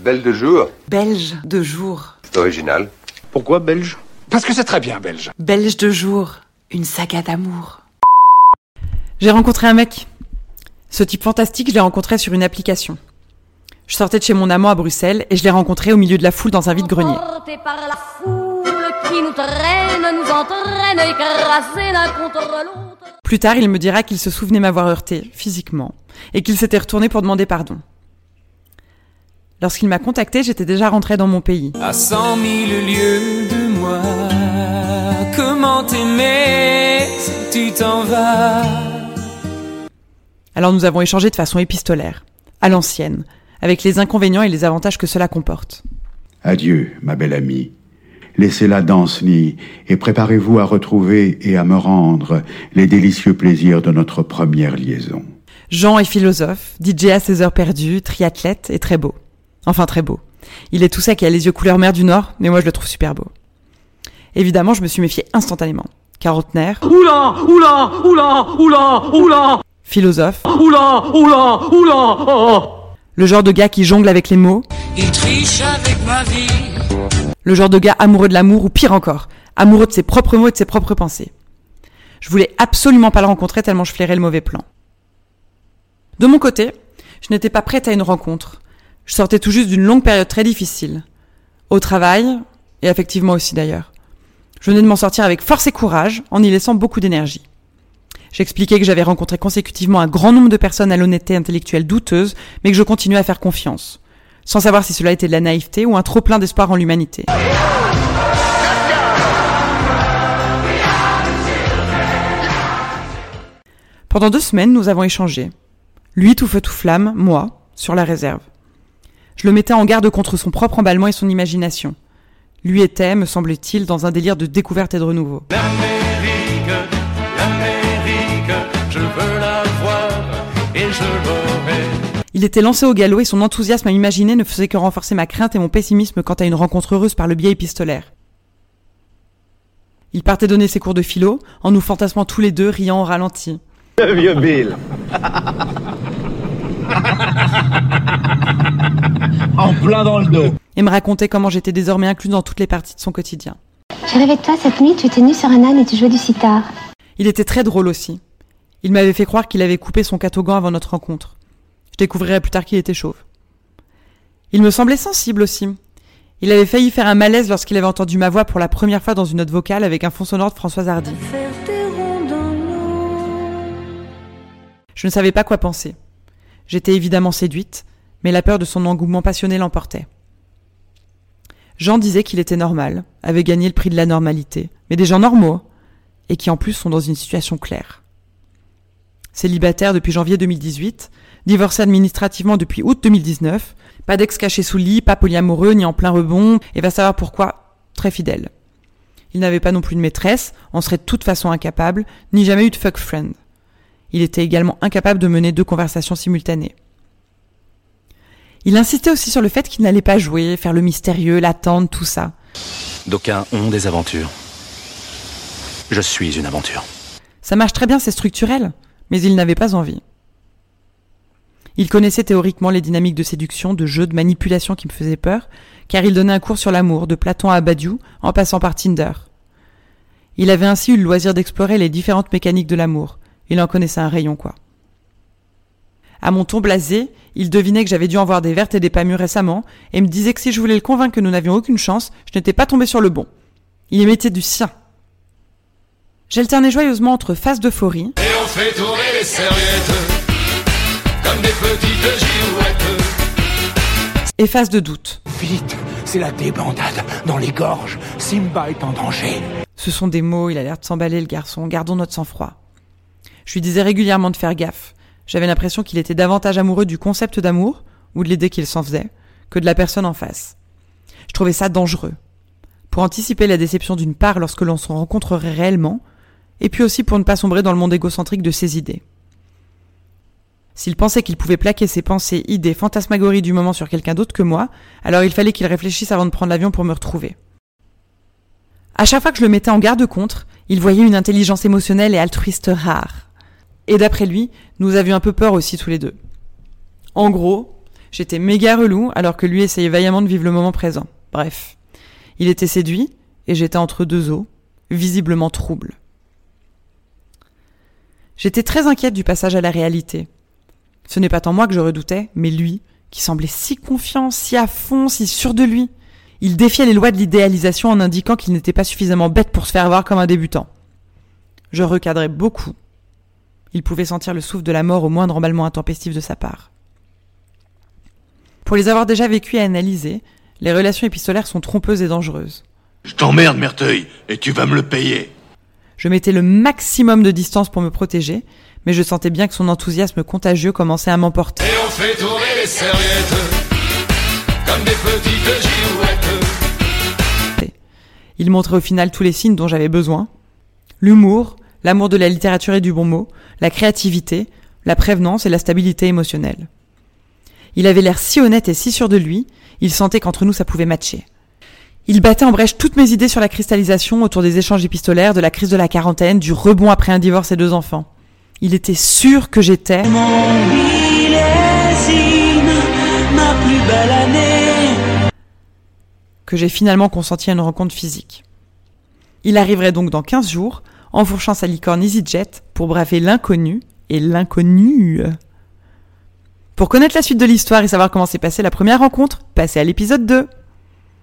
Belle de jour. Belge de jour. C'est original. Pourquoi belge? Parce que c'est très bien belge. Belge de jour. Une saga d'amour. J'ai rencontré un mec. Ce type fantastique, je l'ai rencontré sur une application. Je sortais de chez mon amant à Bruxelles et je l'ai rencontré au milieu de la foule dans un vide-grenier. Plus tard, il me dira qu'il se souvenait m'avoir heurté, physiquement, et qu'il s'était retourné pour demander pardon. Lorsqu'il m'a contacté, j'étais déjà rentré dans mon pays. À cent mille lieues de moi, comment t'aimer si tu t'en vas? Alors nous avons échangé de façon épistolaire, à l'ancienne, avec les inconvénients et les avantages que cela comporte. Adieu, ma belle amie. Laissez la danse nid et préparez-vous à retrouver et à me rendre les délicieux plaisirs de notre première liaison. Jean est philosophe, DJ à ses heures perdues, triathlète et très beau. Enfin très beau. Il est tout ça qui a les yeux couleur mer du Nord, mais moi je le trouve super beau. Évidemment, je me suis méfié instantanément. Quarantenaire, Oula, oula, oula, oula, oula, philosophe, oula, oula, oula, oh. le genre de gars qui jongle avec les mots, Il triche avec ma vie. le genre de gars amoureux de l'amour ou pire encore, amoureux de ses propres mots et de ses propres pensées. Je voulais absolument pas le rencontrer tellement je flairais le mauvais plan. De mon côté, je n'étais pas prête à une rencontre. Je sortais tout juste d'une longue période très difficile. Au travail, et affectivement aussi d'ailleurs. Je venais de m'en sortir avec force et courage, en y laissant beaucoup d'énergie. J'expliquais que j'avais rencontré consécutivement un grand nombre de personnes à l'honnêteté intellectuelle douteuse, mais que je continuais à faire confiance, sans savoir si cela était de la naïveté ou un trop plein d'espoir en l'humanité. Pendant deux semaines, nous avons échangé. Lui tout feu tout flamme, moi, sur la réserve. Je le mettais en garde contre son propre emballement et son imagination. Lui était, me semble-t-il, dans un délire de découverte et de renouveau. L'Amérique, l'Amérique, je veux la voir et je l'aurai. Il était lancé au galop et son enthousiasme à imaginer ne faisait que renforcer ma crainte et mon pessimisme quant à une rencontre heureuse par le biais épistolaire. Il partait donner ses cours de philo, en nous fantasmant tous les deux, riant au ralenti. Le vieux Bill. En plein dans le dos. et me racontait comment j'étais désormais inclus dans toutes les parties de son quotidien. J'ai rêvé de toi cette nuit, tu étais nu sur un âne et tu jouais du sitar. Il était très drôle aussi. Il m'avait fait croire qu'il avait coupé son catogan avant notre rencontre. Je découvrirai plus tard qu'il était chauve. Il me semblait sensible aussi. Il avait failli faire un malaise lorsqu'il avait entendu ma voix pour la première fois dans une note vocale avec un fond sonore de Françoise Hardy. Je ne savais pas quoi penser. J'étais évidemment séduite, mais la peur de son engouement passionné l'emportait. Jean disait qu'il était normal, avait gagné le prix de la normalité, mais des gens normaux, et qui en plus sont dans une situation claire. Célibataire depuis janvier 2018, divorcé administrativement depuis août 2019, pas d'ex caché sous lit, pas polyamoureux ni en plein rebond, et va savoir pourquoi, très fidèle. Il n'avait pas non plus de maîtresse, en serait de toute façon incapable, ni jamais eu de fuck friend. Il était également incapable de mener deux conversations simultanées. Il insistait aussi sur le fait qu'il n'allait pas jouer, faire le mystérieux, l'attendre, tout ça. D'aucuns ont des aventures. Je suis une aventure. Ça marche très bien, c'est structurel, mais il n'avait pas envie. Il connaissait théoriquement les dynamiques de séduction, de jeu, de manipulation qui me faisaient peur, car il donnait un cours sur l'amour, de Platon à Badiou, en passant par Tinder. Il avait ainsi eu le loisir d'explorer les différentes mécaniques de l'amour. Il en connaissait un rayon, quoi. À mon ton blasé, il devinait que j'avais dû en voir des vertes et des pas mûres récemment, et me disait que si je voulais le convaincre que nous n'avions aucune chance, je n'étais pas tombé sur le bon. Il y mettait du sien. J'alternais joyeusement entre phase d'euphorie, Et on fait tourner les serviettes comme des petites girouettes. et phase de doute. Vite, c'est la débandade dans les gorges. Simba est en danger. Ce sont des mots, il a l'air de s'emballer le garçon, gardons notre sang-froid. Je lui disais régulièrement de faire gaffe. J'avais l'impression qu'il était davantage amoureux du concept d'amour, ou de l'idée qu'il s'en faisait, que de la personne en face. Je trouvais ça dangereux. Pour anticiper la déception d'une part lorsque l'on se rencontrerait réellement, et puis aussi pour ne pas sombrer dans le monde égocentrique de ses idées. S'il pensait qu'il pouvait plaquer ses pensées, idées, fantasmagories du moment sur quelqu'un d'autre que moi, alors il fallait qu'il réfléchisse avant de prendre l'avion pour me retrouver. À chaque fois que je le mettais en garde contre, il voyait une intelligence émotionnelle et altruiste rare. Et d'après lui, nous avions un peu peur aussi tous les deux. En gros, J'étais méga relou alors que lui essayait vaillamment de vivre le moment présent. Bref. Il était séduit et j'étais entre deux eaux, visiblement trouble. J'étais très inquiète du passage à la réalité. Ce n'est pas tant moi que je redoutais, mais lui, qui semblait si confiant, si à fond, si sûr de lui. Il défiait les lois de l'idéalisation en indiquant qu'il n'était pas suffisamment bête pour se faire voir comme un débutant. Je recadrais beaucoup. Il pouvait sentir le souffle de la mort au moindre emballement intempestif de sa part. Pour les avoir déjà vécues et analysées, les relations épistolaires sont trompeuses et dangereuses. Je t'emmerde, Merteuil, et tu vas me le payer. Je mettais le maximum de distance pour me protéger, mais je sentais bien que son enthousiasme contagieux commençait à m'emporter. Et on fait tourner les serviettes comme des petites girouettes. Il montrait au final tous les signes dont j'avais besoin. L'humour, l'amour de la littérature et du bon mot, la créativité, la prévenance et la stabilité émotionnelle. Il avait l'air si honnête et si sûr de lui, il sentait qu'entre nous ça pouvait matcher. Il battait en brèche toutes mes idées sur la cristallisation autour des échanges épistolaires, de la crise de la quarantaine, du rebond après un divorce et deux enfants. Il était sûr que j'étais... Que j'ai finalement consenti à une rencontre physique. Il arriverait donc dans 15 jours, enfourchant sa licorne EasyJet pour braver l'inconnu et l'inconnu. Pour connaître la suite de l'histoire et savoir comment s'est passée la première rencontre, passez à l'épisode 2.